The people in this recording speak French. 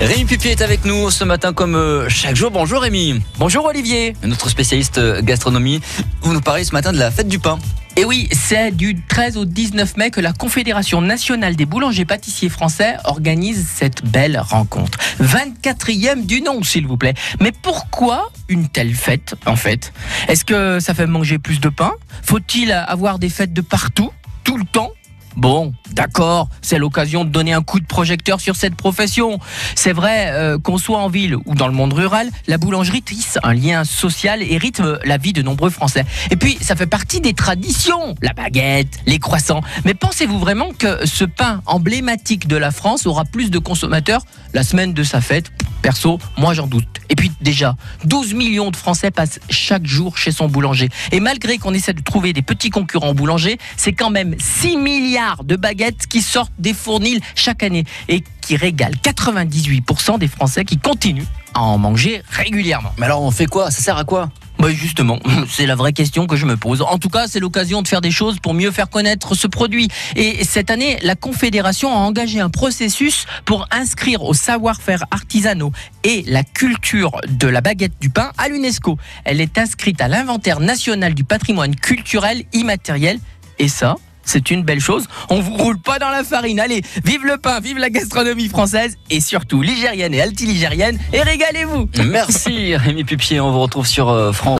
Rémi Pupier est avec nous ce matin comme euh, chaque jour. Bonjour Rémi. Bonjour Olivier. Notre spécialiste euh, gastronomie. Vous nous parlez ce matin de la fête du pain. Et oui, c'est du 13 au 19 mai que la Confédération nationale des boulangers pâtissiers français organise cette belle rencontre. 24e du nom, s'il vous plaît. Mais pourquoi une telle fête, en fait? Est-ce que ça fait manger plus de pain? Faut-il avoir des fêtes de partout, tout le temps? Bon, d'accord, c'est l'occasion de donner un coup de projecteur sur cette profession. C'est vrai euh, qu'on soit en ville ou dans le monde rural, la boulangerie tisse un lien social et rythme la vie de nombreux Français. Et puis, ça fait partie des traditions, la baguette, les croissants. Mais pensez-vous vraiment que ce pain emblématique de la France aura plus de consommateurs la semaine de sa fête Perso, moi j'en doute. Et puis déjà, 12 millions de Français passent chaque jour chez son boulanger. Et malgré qu'on essaie de trouver des petits concurrents boulangers, c'est quand même 6 milliards de baguettes qui sortent des fournils chaque année et qui régalent 98% des Français qui continuent à en manger régulièrement. Mais alors on fait quoi? Ça sert à quoi? Justement, c'est la vraie question que je me pose. En tout cas, c'est l'occasion de faire des choses pour mieux faire connaître ce produit. Et cette année, la Confédération a engagé un processus pour inscrire au savoir-faire artisanaux et la culture de la baguette du pain à l'UNESCO. Elle est inscrite à l'inventaire national du patrimoine culturel immatériel. Et ça, c'est une belle chose. On vous roule pas dans la farine. Allez, vive le pain, vive la gastronomie française et surtout ligérienne et altiligérienne et régalez-vous. Merci Rémi Pupier, on vous retrouve sur euh, France.